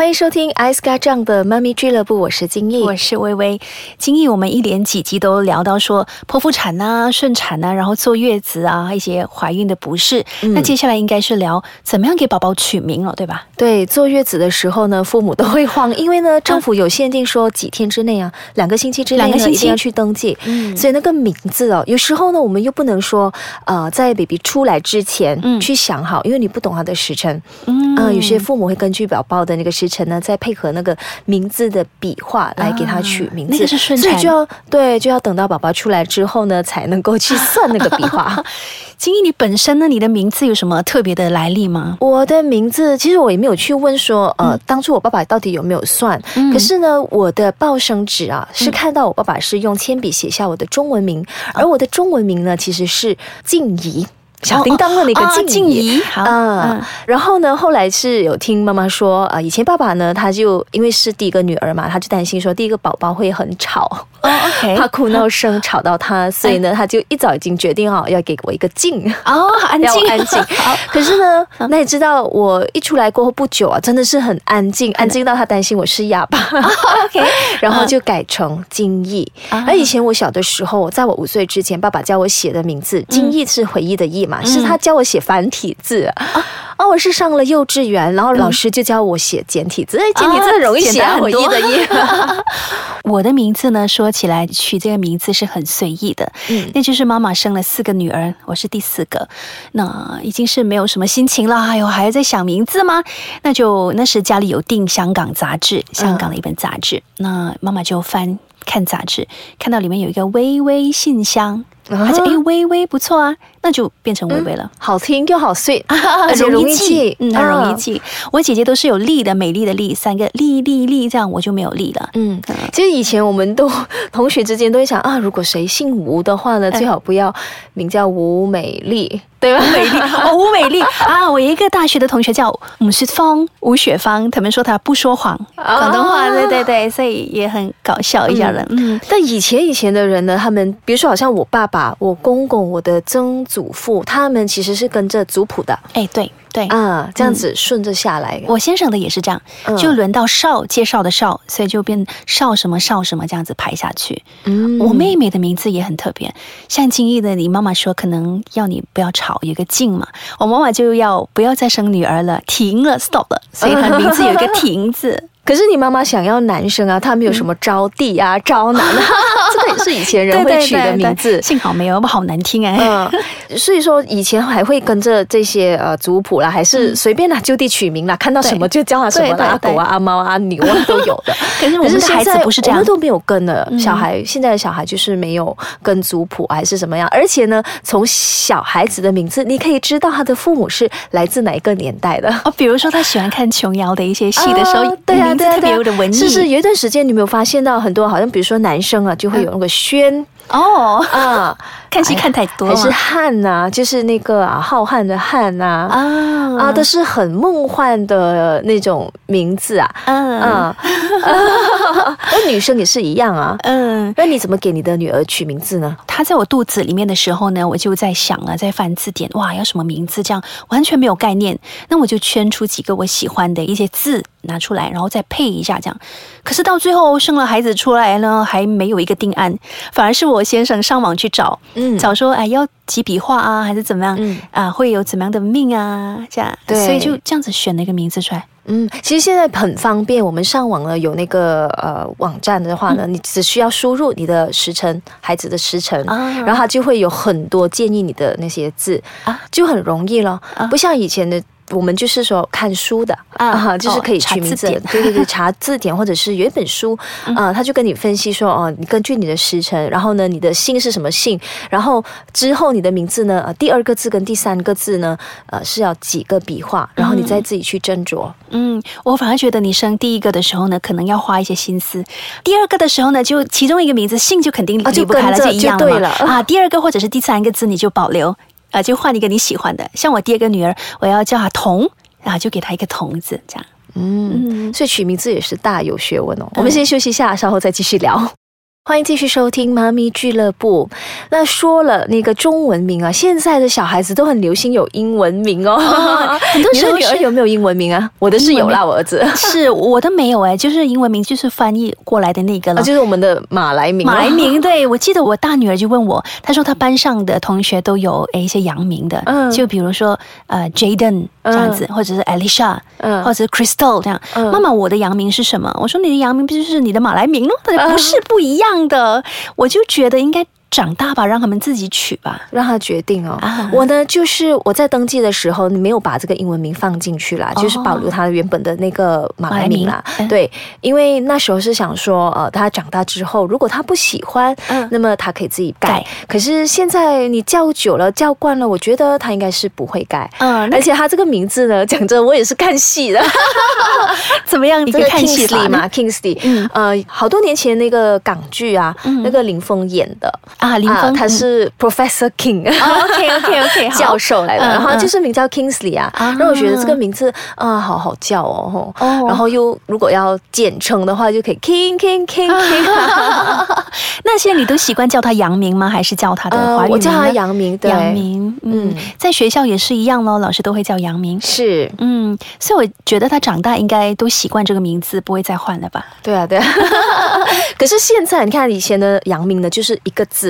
欢迎收听 i s k a 这样的妈咪俱乐部，我是金毅，我是微微。金毅，我们一连几集都聊到说剖腹产啊、顺产啊，然后坐月子啊，一些怀孕的不适。那接下来应该是聊怎么样给宝宝取名了，对吧？对，坐月子的时候呢，父母都会慌，因为呢，政府有限定说几天之内啊，两个星期之内两个星期？要去登记，嗯，所以那个名字哦，有时候呢，我们又不能说呃，在 baby 出来之前去想好，因为你不懂他的时辰，嗯，啊，有些父母会根据宝宝的那个时辰呢，再配合那个名字的笔画来给他取名字，那个是顺所以就要对，就要等到宝宝出来之后呢，才能够去算那个笔画。金毅，你本身呢，你的名字有什么特别的来历吗？我的名字其实我也没有去问说，呃，当初我爸爸到底有没有算？可是呢，我的报生纸啊，是看到我爸爸是用铅笔写下我的中文名，而我的中文名呢，其实是静怡。小叮当的那个静怡，啊，然后呢，后来是有听妈妈说，啊，以前爸爸呢，他就因为是第一个女儿嘛，他就担心说第一个宝宝会很吵，哦，OK，怕哭闹声吵到他，所以呢，他就一早已经决定好要给我一个静，哦，安静，安静。可是呢，那你知道我一出来过后不久啊，真的是很安静，安静。到他担心我是哑巴，OK，然后就改成金毅。而以前我小的时候，在我五岁之前，爸爸教我写的名字，金逸是回忆的忆。是他教我写繁体字啊！哦，我是上了幼稚园，然后老师就教我写简体字。哎，简体字容易写很多。我的名字呢，说起来取这个名字是很随意的。嗯，那就是妈妈生了四个女儿，我是第四个，那已经是没有什么心情了。哎呦，还要在想名字吗？那就那时家里有订香港杂志，香港的一本杂志，那妈妈就翻看杂志，看到里面有一个微微信箱。而且哎，微微不错啊，那就变成微微了，好听又好碎，而且容易记，嗯，很容易记。我姐姐都是有丽的，美丽的丽，三个丽丽丽，这样我就没有丽了。嗯，其实以前我们都同学之间都会想啊，如果谁姓吴的话呢，最好不要名叫吴美丽。对吧？美丽 哦，吴美丽啊！我一个大学的同学叫吴雪芳，吴雪芳，他们说她不说谎，广东话，对对对，所以也很搞笑一家人。嗯，但以前以前的人呢，他们比如说好像我爸爸、我公公、我的曾祖父，他们其实是跟着族谱的。哎，对。对啊，这样子顺着下来。我先生的也是这样，就轮到少介绍的少，所以就变少什么少什么这样子排下去。嗯，我妹妹的名字也很特别，像金逸的，你妈妈说可能要你不要吵，有个静嘛。我妈妈就要不要再生女儿了，停了，stop 了，所以她名字有一个停字。可是你妈妈想要男生啊，他没有什么招弟啊、招男啊，这 个也是以前人会取的名字。幸好没有，好难听哎。嗯，所以说以前还会跟着这些呃族谱啦，还是随便啦就地取名啦，看到什么就叫他什么阿狗啊、阿猫啊、牛啊都有的。可是我们的孩子不是这样，我们都没有跟的。小孩现在的小孩就是没有跟族谱还是怎么样，而且呢，从小孩子的名字你可以知道他的父母是来自哪一个年代的。哦，比如说他喜欢看琼瑶的一些戏的时候，对啊。特别有的文艺，是是有一段时间，你没有发现到很多，好像比如说男生啊，就会有那个轩哦啊。看戏看太多，还是汉呐？就是那个啊，浩瀚的瀚呐啊啊，都是很梦幻的那种名字啊。嗯嗯，那女生也是一样啊。嗯，那你怎么给你的女儿取名字呢？她在我肚子里面的时候呢，我就在想了，在翻字典，哇，要什么名字？这样完全没有概念。那我就圈出几个我喜欢的一些字拿出来，然后再配一下这样。可是到最后生了孩子出来呢，还没有一个定案，反而是我先生上网去找。嗯，找说哎，要几笔画啊，还是怎么样？嗯啊，会有怎么样的命啊？这样，对，所以就这样子选了一个名字出来。嗯，其实现在很方便，我们上网呢有那个呃网站的话呢，你只需要输入你的时辰，孩子的时辰，然后它就会有很多建议你的那些字啊，就很容易了，不像以前的。我们就是说看书的啊，就是可以取名字，对对对，查字典或者是有一本书啊，他就跟你分析说哦，你根据你的时辰，然后呢，你的姓是什么姓，然后之后你的名字呢，呃，第二个字跟第三个字呢，呃，是要几个笔画，然后你再自己去斟酌。嗯，我反而觉得你生第一个的时候呢，可能要花一些心思；第二个的时候呢，就其中一个名字姓就肯定离不开了，就一样了啊。第二个或者是第三个字你就保留。啊，就换一个你喜欢的，像我第二个女儿，我要叫她童，然后就给她一个童字，这样。嗯，所以取名字也是大有学问哦。我们先休息一下，稍后再继续聊。欢迎继续收听妈咪俱乐部。那说了那个中文名啊，现在的小孩子都很流行有英文名哦。很多你的女儿有没有英文名啊？我的是有啦，我儿子是我的没有哎，就是英文名就是翻译过来的那个了，就是我们的马来名。马来名，对我记得我大女儿就问我，她说她班上的同学都有哎一些洋名的，嗯，就比如说呃 Jaden 这样子，或者是 Alicia，嗯，或者是 Crystal 这样。妈妈，我的洋名是什么？我说你的洋名不就是你的马来名吗？不是不一样的，我就觉得应该。长大吧，让他们自己取吧，让他决定哦。我呢，就是我在登记的时候，你没有把这个英文名放进去啦，就是保留他原本的那个马来名啦。对，因为那时候是想说，呃，他长大之后，如果他不喜欢，那么他可以自己改。可是现在你叫久了，叫惯了，我觉得他应该是不会改。嗯，而且他这个名字呢，讲真，我也是看戏的。怎么样？你个 Kingsley 嘛，Kingsley。嗯，呃，好多年前那个港剧啊，那个林峰演的。啊，林峰他是 Professor King，OK OK OK，教授来的，然后就是名叫 Kingsley 啊，让我觉得这个名字啊，好好叫哦，然后又如果要简称的话，就可以 King King King King。那现在你都习惯叫他杨明吗？还是叫他的华语名？我叫他杨明，杨明，嗯，在学校也是一样喽，老师都会叫杨明，是，嗯，所以我觉得他长大应该都习惯这个名字，不会再换了吧？对啊，对啊。可是现在你看以前的杨明呢，就是一个字。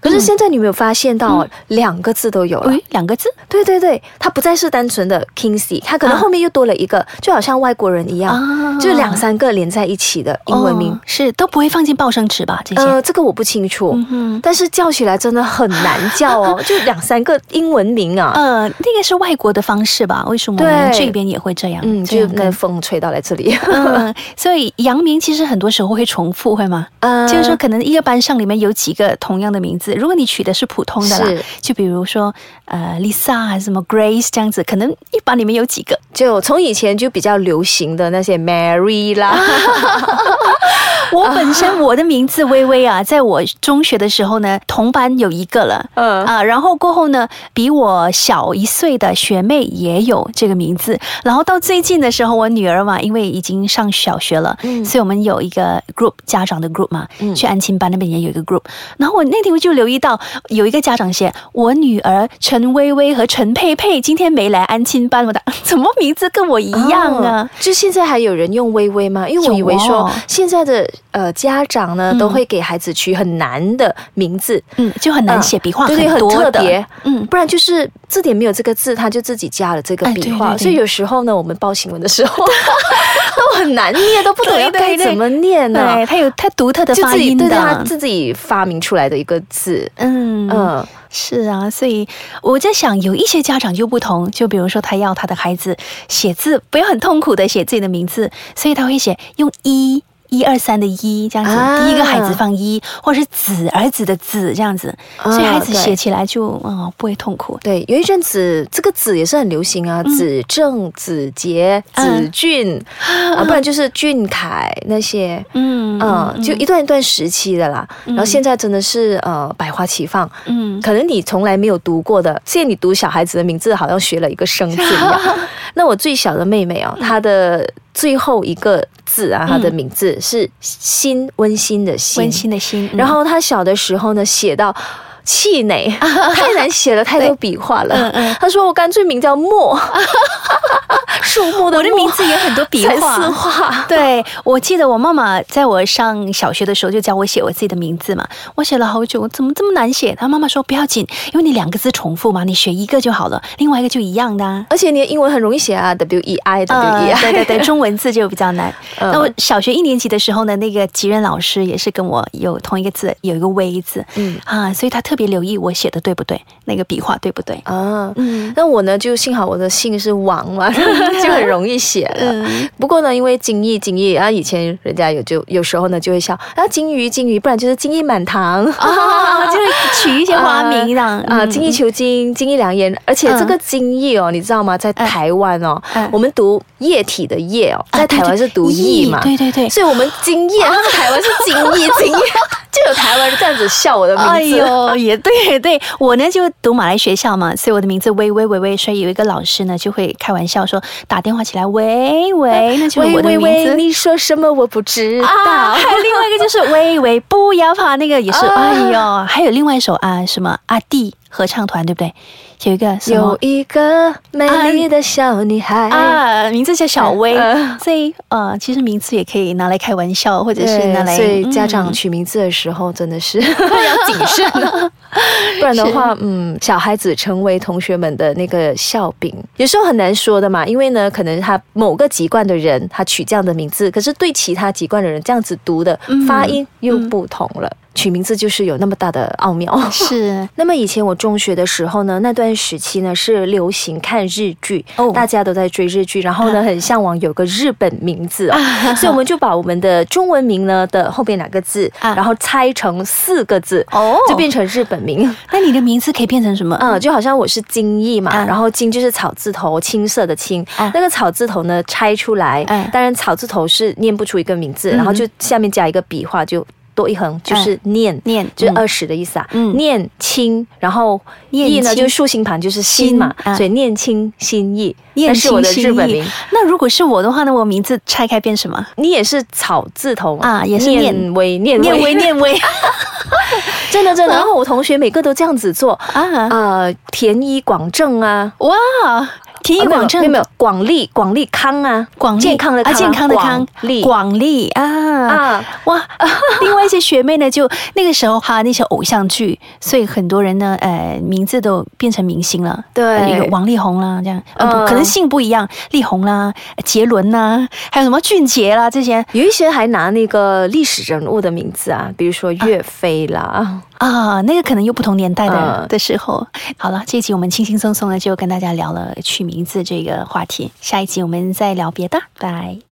可是现在你有没有发现到两个字都有了？两个字？对对对，它不再是单纯的 Kingsley，它可能后面又多了一个，就好像外国人一样，就两三个连在一起的英文名，是都不会放进报声纸吧？这些？呃，这个我不清楚，但是叫起来真的很难叫哦，就两三个英文名啊。呃，那个是外国的方式吧？为什么我们这边也会这样？嗯，就那风吹到来这里。嗯，所以洋名其实很多时候会重复，会吗？呃，就是说可能一个班上里面有几个同样的名字。如果你取的是普通的啦，就比如说呃，Lisa 还是什么 Grace 这样子，可能一般里面有几个，就从以前就比较流行的那些 Mary 啦。我本身我的名字微微啊，在我中学的时候呢，同班有一个了，嗯啊，然后过后呢，比我小一岁的学妹也有这个名字，然后到最近的时候，我女儿嘛，因为已经上小学了，嗯，所以我们有一个 group 家长的 group 嘛，嗯，去安亲班那边也有一个 group，然后我那天我就留意到有一个家长写我女儿陈微微和陈佩佩今天没来安亲班，我的 怎么名字跟我一样啊？就现在还有人用微微吗？因为我以为说现在的。呃，家长呢都会给孩子取很难的名字，嗯，就很难写，笔画很特别，嗯，不然就是字典没有这个字，他就自己加了这个笔画，所以有时候呢，我们报新闻的时候 都很难念，都不懂 要该怎么念呢？他有他独特的发音的，他自己发明出来的一个字，嗯嗯，是啊，所以我在想，有一些家长就不同，就比如说他要他的孩子写字不要很痛苦的写自己的名字，所以他会写用一。一二三的一这样子，第一个孩子放一，或者是子儿子的子这样子，所以孩子写起来就哦不会痛苦。对，有一阵子这个子也是很流行啊，子正、子杰、子俊 啊，不然就是俊凯那些，嗯嗯，就一段一段时期的啦。然后现在真的是呃百花齐放，嗯，可能你从来没有读过的，现在你读小孩子的名字，好像学了一个生字一样。那我最小的妹妹哦，她的。最后一个字啊，她的名字是心，温馨的心，温馨的心。然后她小的时候呢，写到。气馁，太难写了，太多笔画了。他说：“我干脆名叫墨，树木的。”我的名字也很多笔画。对，我记得我妈妈在我上小学的时候就教我写我自己的名字嘛。我写了好久，怎么这么难写？他妈妈说：“不要紧，因为你两个字重复嘛，你学一个就好了，另外一个就一样的。而且你的英文很容易写啊，W E I W E I。对对对，中文字就比较难。那我小学一年级的时候呢，那个吉任老师也是跟我有同一个字，有一个微字。嗯啊，所以他特。别留意我写的对不对，那个笔画对不对啊？嗯，那我呢就幸好我的姓是王嘛，就很容易写了。不过呢，因为金玉金玉啊，以前人家有就有时候呢就会笑啊金鱼金鱼，不然就是金玉满堂啊，就是取一些花名这样 啊，精益求精，精益良言。而且这个精益哦，你知道吗？在台湾哦，我们读液体的液哦，在台湾是读液嘛？对对对，所以我们精液，他们台湾是精液 精益，就有台湾人这样子笑我的名字。哎呦，也对对，我呢就读马来学校嘛，所以我的名字微微微微，所以有一个老师呢就会开玩笑说，打电话起来喂喂，那就是我的名字。你说什么我不知道。还有另外一个就是喂喂，不要怕，那个也是。哎呦，还有另外一首啊，什么阿弟合唱团，对不对？有一个有一个美丽的小女孩啊，名字叫小薇，所以呃，其实名字也可以拿来开玩笑，或者是拿来。所以家长取名字的时候真的是 要谨慎，不然的话，嗯，小孩子成为同学们的那个笑柄，有时候很难说的嘛。因为呢，可能他某个籍贯的人他取这样的名字，可是对其他籍贯的人这样子读的发音又不同了。取名字就是有那么大的奥妙。是。那么以前我中学的时候呢，那段时期呢是流行看日剧，哦，大家都在追日剧，然后呢很向往有个日本名字哦，所以我们就把我们的中文名呢的后边两个字，然后拆成四个字，哦，就变成日本名。那你的名字可以变成什么？嗯，就好像我是金毅嘛，然后金就是草字头，青色的青，那个草字头呢拆出来，当然草字头是念不出一个名字，然后就下面加一个笔画就。多一横就是念念，就是二十的意思啊。念清，然后意呢，就是竖心旁，就是心嘛，所以念清心意。那是我的日本名。那如果是我的话呢？我名字拆开变什么？你也是草字头啊，也是念微念念微念微。真的真的。然后我同学每个都这样子做啊啊，田一广正啊，哇。田一广正没有没有广利广利康啊，广健康的啊健康的康利广利啊啊哇！另外一些学妹呢，就那个时候哈那些偶像剧，所以很多人呢，呃，名字都变成明星了。对，有王力宏啦，这样，可能姓不一样，力宏啦，杰伦呐，还有什么俊杰啦，这些有一些还拿那个历史人物的名字啊，比如说岳飞啦。啊，那个可能又不同年代的的时候。好了，这一集我们轻轻松松的就跟大家聊了取名字这个话题，下一集我们再聊别的，拜。